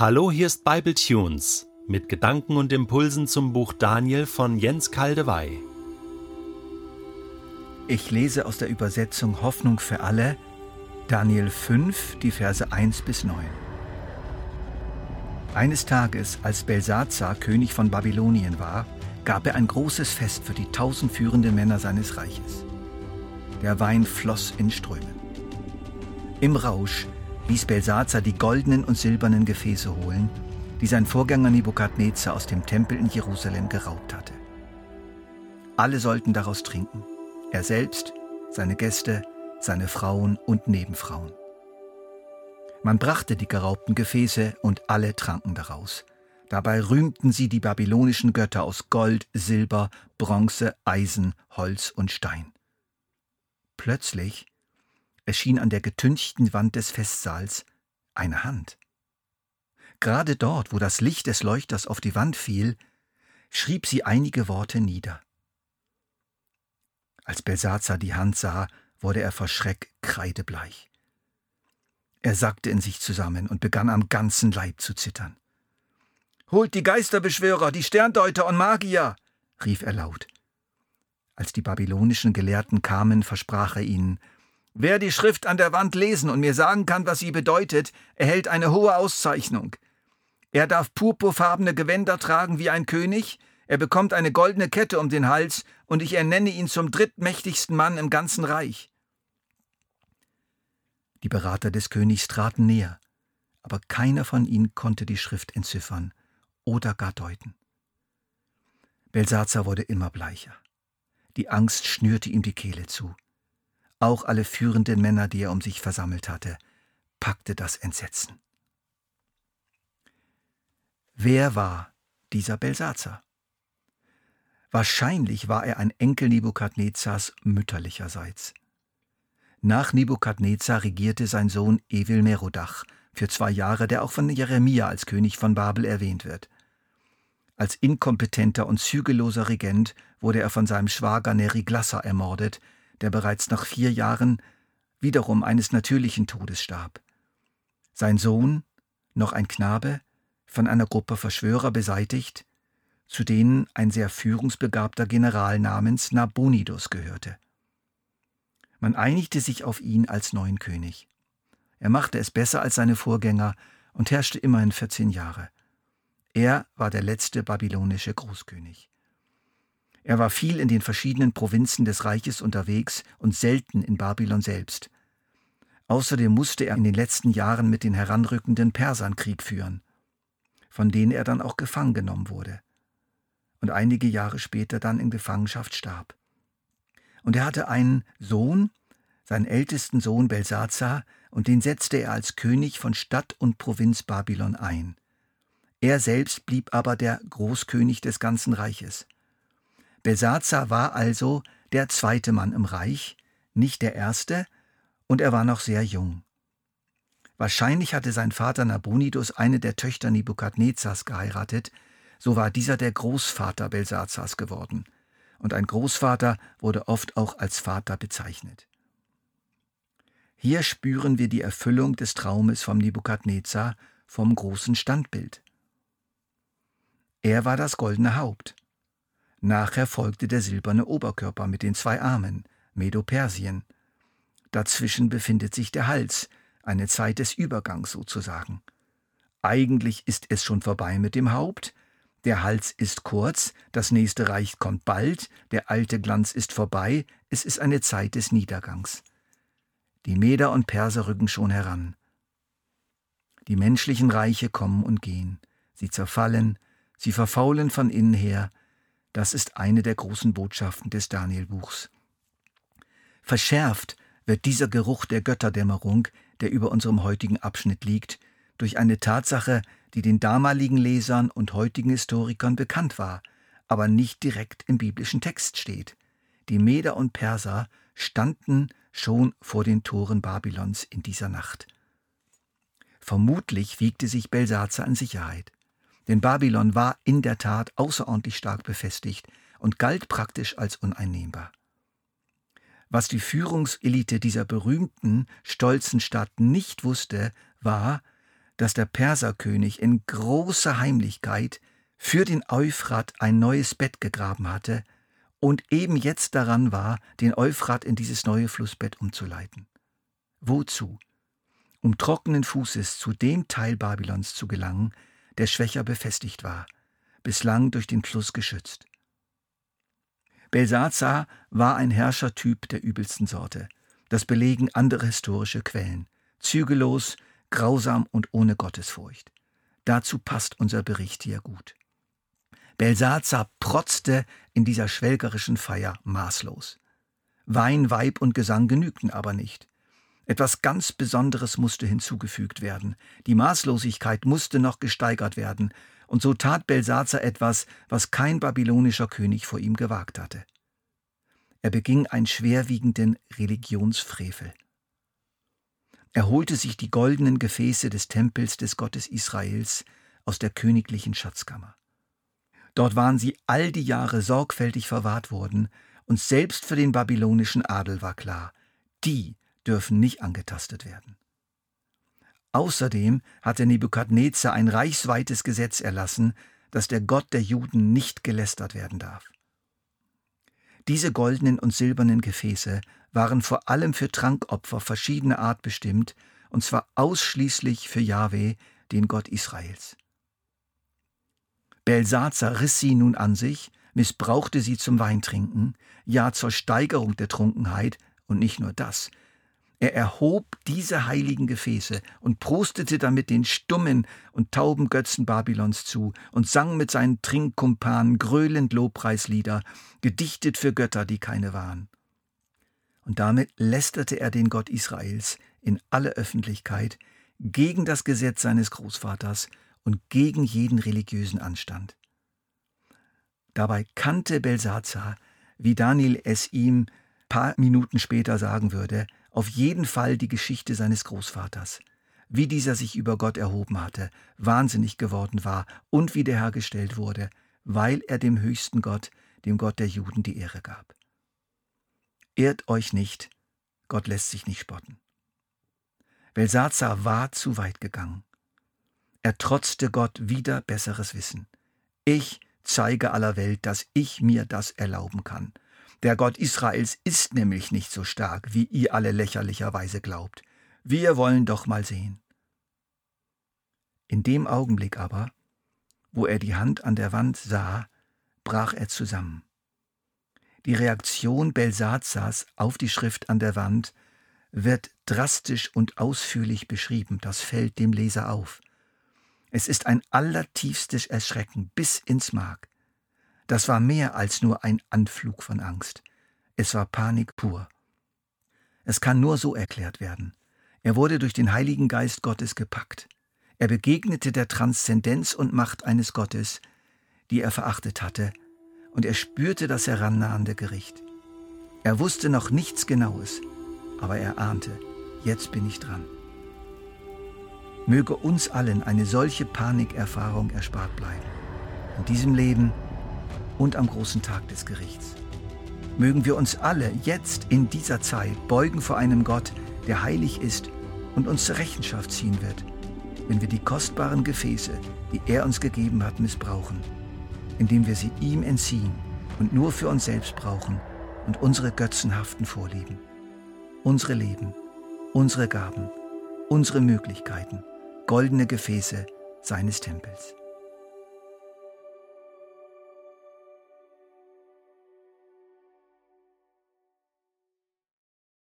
Hallo, hier ist Bible Tunes mit Gedanken und Impulsen zum Buch Daniel von Jens Kaldewey. Ich lese aus der Übersetzung Hoffnung für alle Daniel 5, die Verse 1 bis 9. Eines Tages, als Belsazar König von Babylonien war, gab er ein großes Fest für die tausend führenden Männer seines Reiches. Der Wein floss in Strömen. Im Rausch ließ Belsazar die goldenen und silbernen Gefäße holen, die sein Vorgänger Nebukadnezar aus dem Tempel in Jerusalem geraubt hatte. Alle sollten daraus trinken, er selbst, seine Gäste, seine Frauen und Nebenfrauen. Man brachte die geraubten Gefäße und alle tranken daraus. Dabei rühmten sie die babylonischen Götter aus Gold, Silber, Bronze, Eisen, Holz und Stein. Plötzlich erschien an der getünchten Wand des Festsaals eine Hand. Gerade dort, wo das Licht des Leuchters auf die Wand fiel, schrieb sie einige Worte nieder. Als Belsazar die Hand sah, wurde er vor Schreck kreidebleich. Er sackte in sich zusammen und begann am ganzen Leib zu zittern. Holt die Geisterbeschwörer, die Sterndeuter und Magier, rief er laut. Als die babylonischen Gelehrten kamen, versprach er ihnen, Wer die Schrift an der Wand lesen und mir sagen kann, was sie bedeutet, erhält eine hohe Auszeichnung. Er darf purpurfarbene Gewänder tragen wie ein König, er bekommt eine goldene Kette um den Hals, und ich ernenne ihn zum drittmächtigsten Mann im ganzen Reich. Die Berater des Königs traten näher, aber keiner von ihnen konnte die Schrift entziffern oder gar deuten. Belsazar wurde immer bleicher. Die Angst schnürte ihm die Kehle zu. Auch alle führenden Männer, die er um sich versammelt hatte, packte das Entsetzen. Wer war dieser Belsazar? Wahrscheinlich war er ein Enkel Nebukadnezars mütterlicherseits. Nach Nebukadnezar regierte sein Sohn Evil Merodach für zwei Jahre, der auch von Jeremia als König von Babel erwähnt wird. Als inkompetenter und zügelloser Regent wurde er von seinem Schwager Neriglasser ermordet, der bereits nach vier Jahren wiederum eines natürlichen Todes starb. Sein Sohn, noch ein Knabe, von einer Gruppe Verschwörer beseitigt, zu denen ein sehr führungsbegabter General namens Nabonidus gehörte. Man einigte sich auf ihn als neuen König. Er machte es besser als seine Vorgänger und herrschte immerhin 14 Jahre. Er war der letzte babylonische Großkönig. Er war viel in den verschiedenen Provinzen des Reiches unterwegs und selten in Babylon selbst. Außerdem musste er in den letzten Jahren mit den heranrückenden Persern Krieg führen, von denen er dann auch gefangen genommen wurde und einige Jahre später dann in Gefangenschaft starb. Und er hatte einen Sohn, seinen ältesten Sohn Belsazar, und den setzte er als König von Stadt und Provinz Babylon ein. Er selbst blieb aber der Großkönig des ganzen Reiches. Belsazar war also der zweite Mann im Reich, nicht der erste, und er war noch sehr jung. Wahrscheinlich hatte sein Vater Nabonidus eine der Töchter Nebukadnezars geheiratet, so war dieser der Großvater Belsazars geworden, und ein Großvater wurde oft auch als Vater bezeichnet. Hier spüren wir die Erfüllung des Traumes vom Nebukadnezar vom großen Standbild. Er war das goldene Haupt. Nachher folgte der silberne Oberkörper mit den zwei Armen, Medo-Persien. Dazwischen befindet sich der Hals, eine Zeit des Übergangs sozusagen. Eigentlich ist es schon vorbei mit dem Haupt, der Hals ist kurz, das nächste Reich kommt bald, der alte Glanz ist vorbei, es ist eine Zeit des Niedergangs. Die Meder und Perser rücken schon heran. Die menschlichen Reiche kommen und gehen, sie zerfallen, sie verfaulen von innen her, das ist eine der großen Botschaften des Danielbuchs. Verschärft wird dieser Geruch der Götterdämmerung, der über unserem heutigen Abschnitt liegt, durch eine Tatsache, die den damaligen Lesern und heutigen Historikern bekannt war, aber nicht direkt im biblischen Text steht. Die Meder und Perser standen schon vor den Toren Babylons in dieser Nacht. Vermutlich wiegte sich Belsazar in Sicherheit. Denn Babylon war in der Tat außerordentlich stark befestigt und galt praktisch als uneinnehmbar. Was die Führungselite dieser berühmten, stolzen Stadt nicht wusste, war, dass der Perserkönig in großer Heimlichkeit für den Euphrat ein neues Bett gegraben hatte und eben jetzt daran war, den Euphrat in dieses neue Flussbett umzuleiten. Wozu? Um trockenen Fußes zu dem Teil Babylons zu gelangen, der schwächer befestigt war, bislang durch den Fluss geschützt. Belsazar war ein Herrschertyp der übelsten Sorte. Das belegen andere historische Quellen. Zügellos, grausam und ohne Gottesfurcht. Dazu passt unser Bericht hier gut. Belsazar protzte in dieser schwelgerischen Feier maßlos. Wein, Weib und Gesang genügten aber nicht. Etwas ganz Besonderes musste hinzugefügt werden. Die Maßlosigkeit musste noch gesteigert werden, und so tat Belsazar etwas, was kein babylonischer König vor ihm gewagt hatte. Er beging einen schwerwiegenden Religionsfrevel. Er holte sich die goldenen Gefäße des Tempels des Gottes Israels aus der königlichen Schatzkammer. Dort waren sie all die Jahre sorgfältig verwahrt worden, und selbst für den babylonischen Adel war klar, die dürfen nicht angetastet werden. Außerdem hatte Nebukadnezar ein reichsweites Gesetz erlassen, dass der Gott der Juden nicht gelästert werden darf. Diese goldenen und silbernen Gefäße waren vor allem für Trankopfer verschiedener Art bestimmt, und zwar ausschließlich für Jahwe, den Gott Israels. Belsazar riss sie nun an sich, missbrauchte sie zum Weintrinken, ja zur Steigerung der Trunkenheit, und nicht nur das, er erhob diese heiligen Gefäße und prostete damit den stummen und tauben Götzen Babylons zu und sang mit seinen Trinkkumpanen gröhlend Lobpreislieder, gedichtet für Götter, die keine waren. Und damit lästerte er den Gott Israels in aller Öffentlichkeit gegen das Gesetz seines Großvaters und gegen jeden religiösen Anstand. Dabei kannte Belsazar, wie Daniel es ihm paar Minuten später sagen würde, auf jeden Fall die Geschichte seines Großvaters, wie dieser sich über Gott erhoben hatte, wahnsinnig geworden war und wiederhergestellt wurde, weil er dem höchsten Gott, dem Gott der Juden, die Ehre gab. Ehrt euch nicht, Gott lässt sich nicht spotten. Belsazar war zu weit gegangen. Er trotzte Gott wieder besseres Wissen. Ich zeige aller Welt, dass ich mir das erlauben kann. Der Gott Israels ist nämlich nicht so stark, wie ihr alle lächerlicherweise glaubt. Wir wollen doch mal sehen. In dem Augenblick aber, wo er die Hand an der Wand sah, brach er zusammen. Die Reaktion Belsazars auf die Schrift an der Wand wird drastisch und ausführlich beschrieben, das fällt dem Leser auf. Es ist ein allertiefstes Erschrecken bis ins Mark. Das war mehr als nur ein Anflug von Angst. Es war Panik pur. Es kann nur so erklärt werden. Er wurde durch den Heiligen Geist Gottes gepackt. Er begegnete der Transzendenz und Macht eines Gottes, die er verachtet hatte, und er spürte das herannahende Gericht. Er wusste noch nichts Genaues, aber er ahnte, jetzt bin ich dran. Möge uns allen eine solche Panikerfahrung erspart bleiben. In diesem Leben und am großen Tag des Gerichts. Mögen wir uns alle jetzt in dieser Zeit beugen vor einem Gott, der heilig ist und uns zur Rechenschaft ziehen wird, wenn wir die kostbaren Gefäße, die er uns gegeben hat, missbrauchen, indem wir sie ihm entziehen und nur für uns selbst brauchen und unsere götzenhaften Vorlieben, unsere Leben, unsere Gaben, unsere Möglichkeiten, goldene Gefäße seines Tempels.